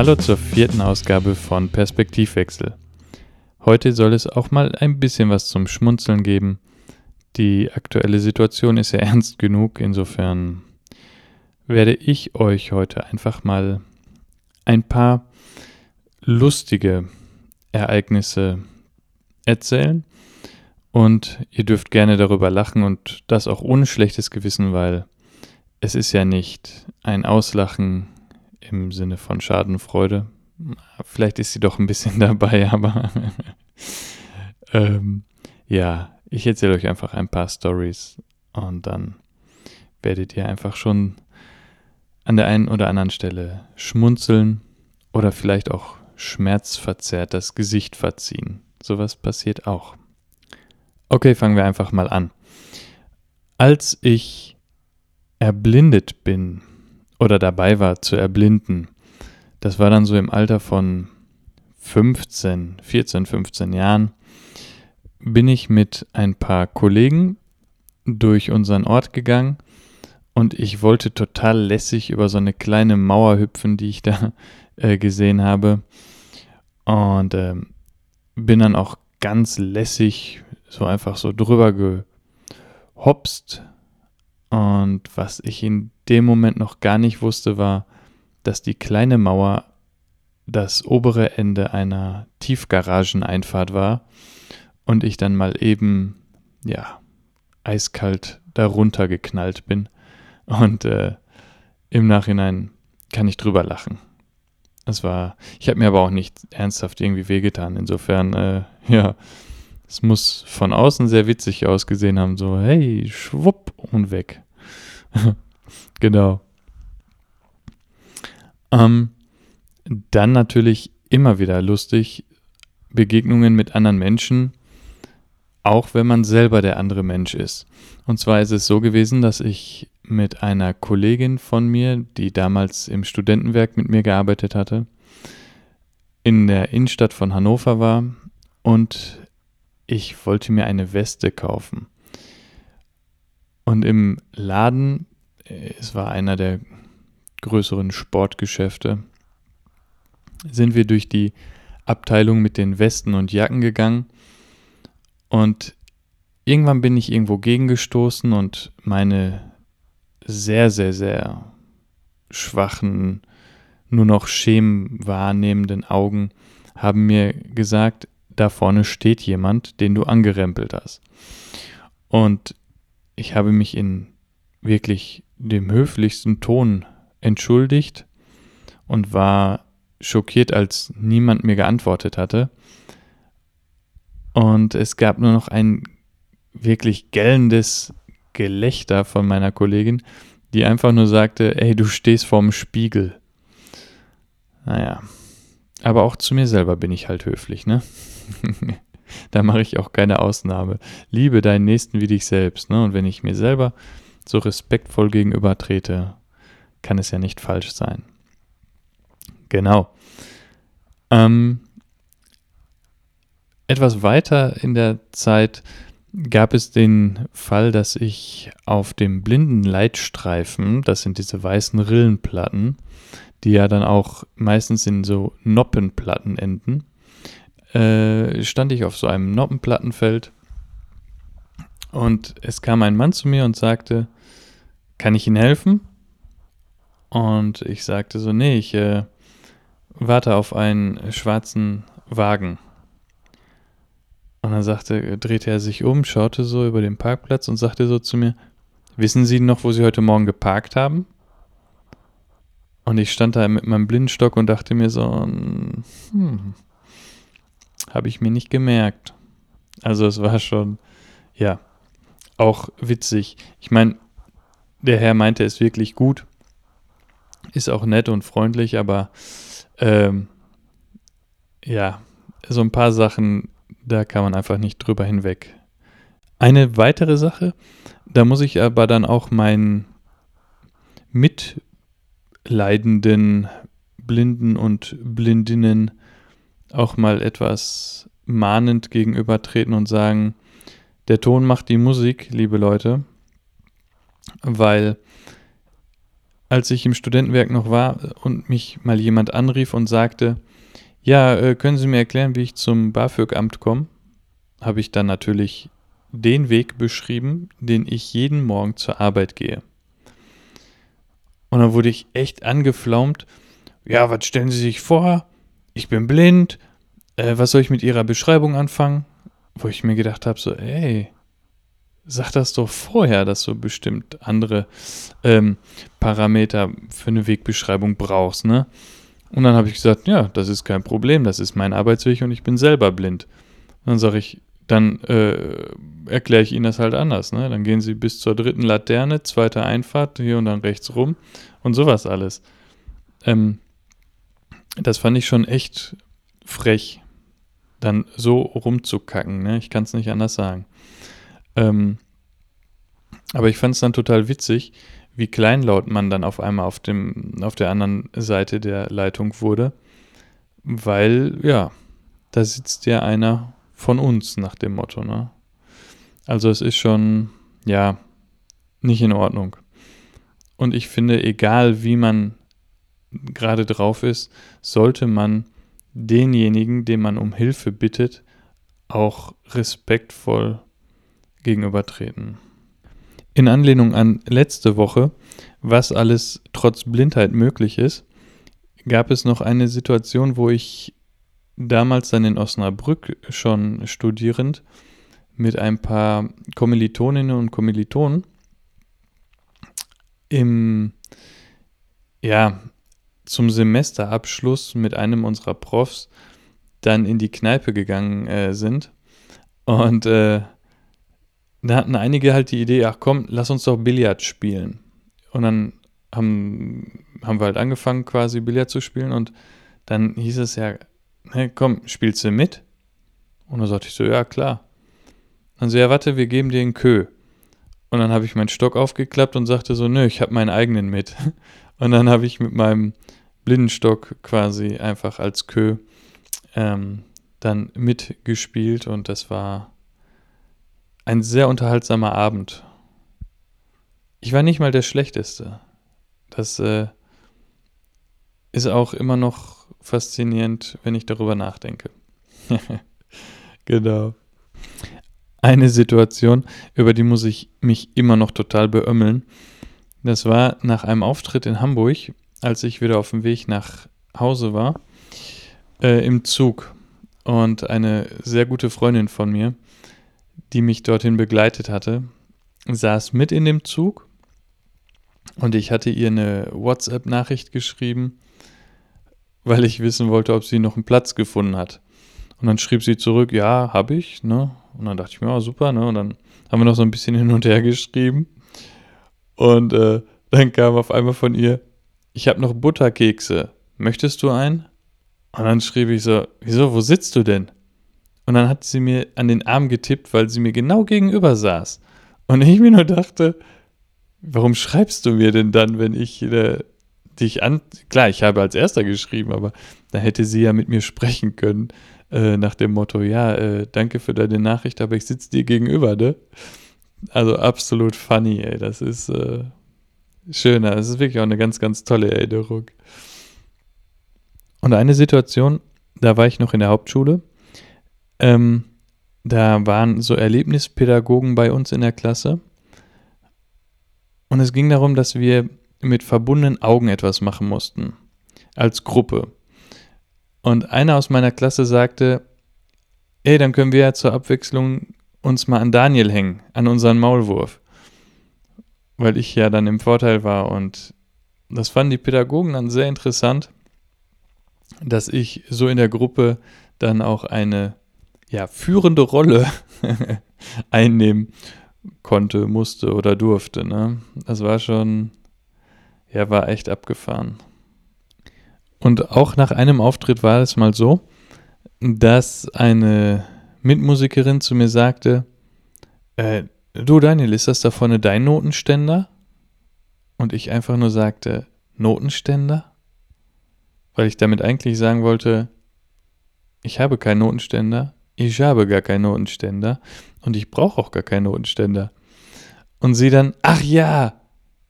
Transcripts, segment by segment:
Hallo zur vierten Ausgabe von Perspektivwechsel. Heute soll es auch mal ein bisschen was zum Schmunzeln geben. Die aktuelle Situation ist ja ernst genug, insofern werde ich euch heute einfach mal ein paar lustige Ereignisse erzählen und ihr dürft gerne darüber lachen und das auch ohne schlechtes Gewissen, weil es ist ja nicht ein Auslachen im Sinne von Schadenfreude. Vielleicht ist sie doch ein bisschen dabei, aber ähm, ja, ich erzähle euch einfach ein paar Stories und dann werdet ihr einfach schon an der einen oder anderen Stelle schmunzeln oder vielleicht auch schmerzverzerrt das Gesicht verziehen. Sowas passiert auch. Okay, fangen wir einfach mal an. Als ich erblindet bin oder dabei war zu erblinden, das war dann so im Alter von 15, 14, 15 Jahren, bin ich mit ein paar Kollegen durch unseren Ort gegangen und ich wollte total lässig über so eine kleine Mauer hüpfen, die ich da äh, gesehen habe. Und äh, bin dann auch ganz lässig so einfach so drüber gehopst. Und was ich in dem Moment noch gar nicht wusste, war, dass die kleine Mauer das obere Ende einer Tiefgarageneinfahrt war und ich dann mal eben, ja, eiskalt darunter geknallt bin. Und äh, im Nachhinein kann ich drüber lachen. Es war, ich habe mir aber auch nicht ernsthaft irgendwie wehgetan. Insofern, äh, ja, es muss von außen sehr witzig ausgesehen haben, so, hey, schwupp und weg. genau. Ähm, dann natürlich immer wieder lustig, Begegnungen mit anderen Menschen, auch wenn man selber der andere Mensch ist. Und zwar ist es so gewesen, dass ich mit einer Kollegin von mir, die damals im Studentenwerk mit mir gearbeitet hatte, in der Innenstadt von Hannover war und ich wollte mir eine Weste kaufen. Und im Laden, äh, es war einer der größeren Sportgeschäfte, sind wir durch die Abteilung mit den Westen und Jacken gegangen. Und irgendwann bin ich irgendwo gegengestoßen und meine sehr, sehr, sehr schwachen, nur noch Schemen wahrnehmenden Augen haben mir gesagt, da vorne steht jemand, den du angerempelt hast. Und ich habe mich in wirklich dem höflichsten Ton entschuldigt und war schockiert, als niemand mir geantwortet hatte. Und es gab nur noch ein wirklich gellendes Gelächter von meiner Kollegin, die einfach nur sagte, ey, du stehst vorm Spiegel. Naja, aber auch zu mir selber bin ich halt höflich, ne? da mache ich auch keine Ausnahme. Liebe deinen Nächsten wie dich selbst. Ne? Und wenn ich mir selber so respektvoll gegenüber trete, kann es ja nicht falsch sein. Genau. Ähm, etwas weiter in der Zeit gab es den Fall, dass ich auf dem blinden Leitstreifen, das sind diese weißen Rillenplatten, die ja dann auch meistens in so Noppenplatten enden, äh, stand ich auf so einem Noppenplattenfeld und es kam ein Mann zu mir und sagte, kann ich Ihnen helfen? Und ich sagte so, nee, ich äh, warte auf einen schwarzen Wagen. Und dann sagte, drehte er sich um, schaute so über den Parkplatz und sagte so zu mir, wissen Sie noch, wo Sie heute Morgen geparkt haben? Und ich stand da mit meinem Blindenstock und dachte mir so, hm, habe ich mir nicht gemerkt. Also es war schon, ja, auch witzig. Ich meine, der Herr meinte es wirklich gut, ist auch nett und freundlich, aber ähm, ja, so ein paar Sachen, da kann man einfach nicht drüber hinweg. Eine weitere Sache, da muss ich aber dann auch meinen mitleidenden Blinden und Blindinnen auch mal etwas mahnend gegenübertreten und sagen, der Ton macht die Musik, liebe Leute, weil als ich im Studentenwerk noch war und mich mal jemand anrief und sagte, ja, äh, können Sie mir erklären, wie ich zum BAföG-Amt komme? Habe ich dann natürlich den Weg beschrieben, den ich jeden Morgen zur Arbeit gehe. Und dann wurde ich echt angeflaumt. Ja, was stellen Sie sich vor? Ich bin blind. Äh, was soll ich mit Ihrer Beschreibung anfangen? Wo ich mir gedacht habe, so, ey, sag das doch vorher, dass du bestimmt andere ähm, Parameter für eine Wegbeschreibung brauchst, ne? Und dann habe ich gesagt, ja, das ist kein Problem, das ist mein Arbeitsweg und ich bin selber blind. Dann sage ich, dann äh, erkläre ich Ihnen das halt anders. Ne? Dann gehen Sie bis zur dritten Laterne, zweite Einfahrt, hier und dann rechts rum und sowas alles. Ähm, das fand ich schon echt frech, dann so rumzukacken. Ne? Ich kann es nicht anders sagen. Ähm, aber ich fand es dann total witzig, wie kleinlaut man dann auf einmal auf, dem, auf der anderen Seite der Leitung wurde, weil, ja, da sitzt ja einer von uns nach dem Motto, ne? Also es ist schon, ja, nicht in Ordnung. Und ich finde, egal wie man gerade drauf ist, sollte man denjenigen, den man um Hilfe bittet, auch respektvoll gegenübertreten. In Anlehnung an letzte Woche, was alles trotz Blindheit möglich ist, gab es noch eine Situation, wo ich damals dann in Osnabrück schon studierend mit ein paar Kommilitoninnen und Kommilitonen im ja zum Semesterabschluss mit einem unserer Profs dann in die Kneipe gegangen äh, sind und äh, da hatten einige halt die Idee, ach komm, lass uns doch Billard spielen. Und dann haben, haben wir halt angefangen, quasi Billard zu spielen. Und dann hieß es ja, hey, komm, spielst du mit? Und dann sagte ich so, ja, klar. Dann so, ja, warte, wir geben dir einen Kö. Und dann habe ich meinen Stock aufgeklappt und sagte so, nö, ich habe meinen eigenen mit. Und dann habe ich mit meinem Blindenstock quasi einfach als Kö ähm, dann mitgespielt und das war ein sehr unterhaltsamer Abend. Ich war nicht mal der Schlechteste. Das äh, ist auch immer noch faszinierend, wenn ich darüber nachdenke. genau. Eine Situation, über die muss ich mich immer noch total beömmeln. Das war nach einem Auftritt in Hamburg, als ich wieder auf dem Weg nach Hause war, äh, im Zug. Und eine sehr gute Freundin von mir die mich dorthin begleitet hatte, saß mit in dem Zug und ich hatte ihr eine WhatsApp-Nachricht geschrieben, weil ich wissen wollte, ob sie noch einen Platz gefunden hat. Und dann schrieb sie zurück, ja, habe ich, ne? Und dann dachte ich mir, oh, super, ne? Und dann haben wir noch so ein bisschen hin und her geschrieben. Und äh, dann kam auf einmal von ihr, ich habe noch Butterkekse. Möchtest du einen? Und dann schrieb ich so, wieso, wo sitzt du denn? Und dann hat sie mir an den Arm getippt, weil sie mir genau gegenüber saß. Und ich mir nur dachte, warum schreibst du mir denn dann, wenn ich äh, dich an. Klar, ich habe als erster geschrieben, aber da hätte sie ja mit mir sprechen können, äh, nach dem Motto: Ja, äh, danke für deine Nachricht, aber ich sitze dir gegenüber, ne? Also absolut funny, ey. Das ist äh, schöner. Das ist wirklich auch eine ganz, ganz tolle Erinnerung. Und eine Situation, da war ich noch in der Hauptschule ähm, da waren so Erlebnispädagogen bei uns in der Klasse. Und es ging darum, dass wir mit verbundenen Augen etwas machen mussten. Als Gruppe. Und einer aus meiner Klasse sagte, ey, dann können wir ja zur Abwechslung uns mal an Daniel hängen, an unseren Maulwurf. Weil ich ja dann im Vorteil war. Und das fanden die Pädagogen dann sehr interessant, dass ich so in der Gruppe dann auch eine ja, führende Rolle einnehmen konnte, musste oder durfte. Ne? Das war schon, ja, war echt abgefahren. Und auch nach einem Auftritt war es mal so, dass eine Mitmusikerin zu mir sagte, äh, du Daniel, ist das da vorne dein Notenständer? Und ich einfach nur sagte, Notenständer? Weil ich damit eigentlich sagen wollte, ich habe keinen Notenständer, ich habe gar keinen Notenständer und ich brauche auch gar keinen Notenständer. Und sie dann, ach ja,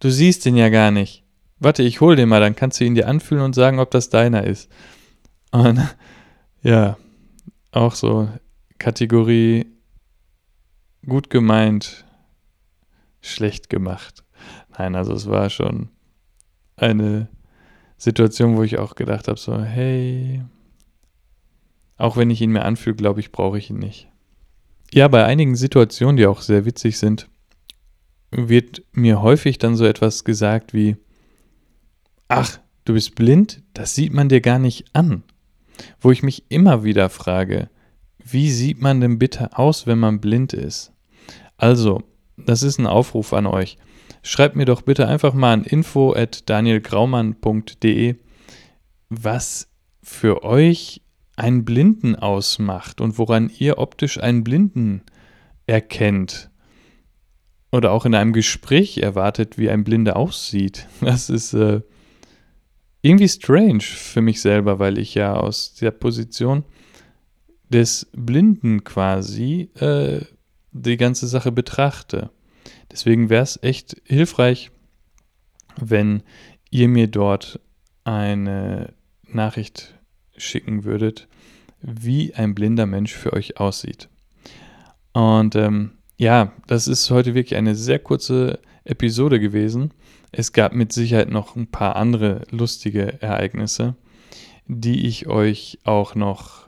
du siehst den ja gar nicht. warte, ich hol den mal, dann kannst du ihn dir anfühlen und sagen, ob das deiner ist. Und ja, auch so Kategorie gut gemeint, schlecht gemacht. Nein, also es war schon eine Situation, wo ich auch gedacht habe, so, hey, auch wenn ich ihn mir anfühle, glaube ich, brauche ich ihn nicht. Ja, bei einigen Situationen, die auch sehr witzig sind, wird mir häufig dann so etwas gesagt wie, ach, du bist blind, das sieht man dir gar nicht an. Wo ich mich immer wieder frage, wie sieht man denn bitte aus, wenn man blind ist? Also, das ist ein Aufruf an euch. Schreibt mir doch bitte einfach mal an info at danielgraumann.de, was für euch einen Blinden ausmacht und woran ihr optisch einen Blinden erkennt. Oder auch in einem Gespräch erwartet, wie ein Blinder aussieht. Das ist äh, irgendwie strange für mich selber, weil ich ja aus der Position des Blinden quasi äh, die ganze Sache betrachte. Deswegen wäre es echt hilfreich, wenn ihr mir dort eine Nachricht schicken würdet, wie ein blinder Mensch für euch aussieht. Und ähm, ja, das ist heute wirklich eine sehr kurze Episode gewesen. Es gab mit Sicherheit noch ein paar andere lustige Ereignisse, die ich euch auch noch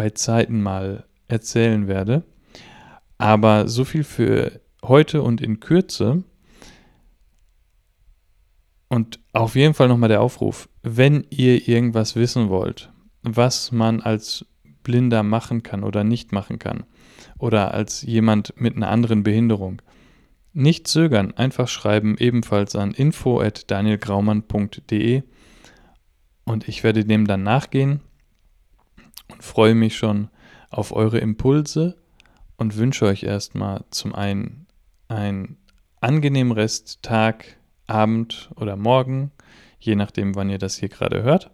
bei Zeiten mal erzählen werde. Aber so viel für heute und in Kürze. Und auf jeden Fall nochmal der Aufruf, wenn ihr irgendwas wissen wollt, was man als Blinder machen kann oder nicht machen kann, oder als jemand mit einer anderen Behinderung, nicht zögern, einfach schreiben, ebenfalls an info.danielgraumann.de und ich werde dem dann nachgehen freue mich schon auf eure Impulse und wünsche euch erstmal zum einen einen angenehmen Resttag, Abend oder Morgen, je nachdem, wann ihr das hier gerade hört.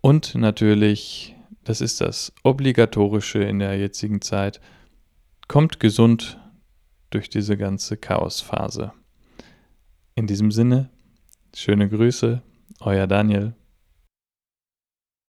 Und natürlich, das ist das Obligatorische in der jetzigen Zeit, kommt gesund durch diese ganze Chaosphase. In diesem Sinne, schöne Grüße, euer Daniel.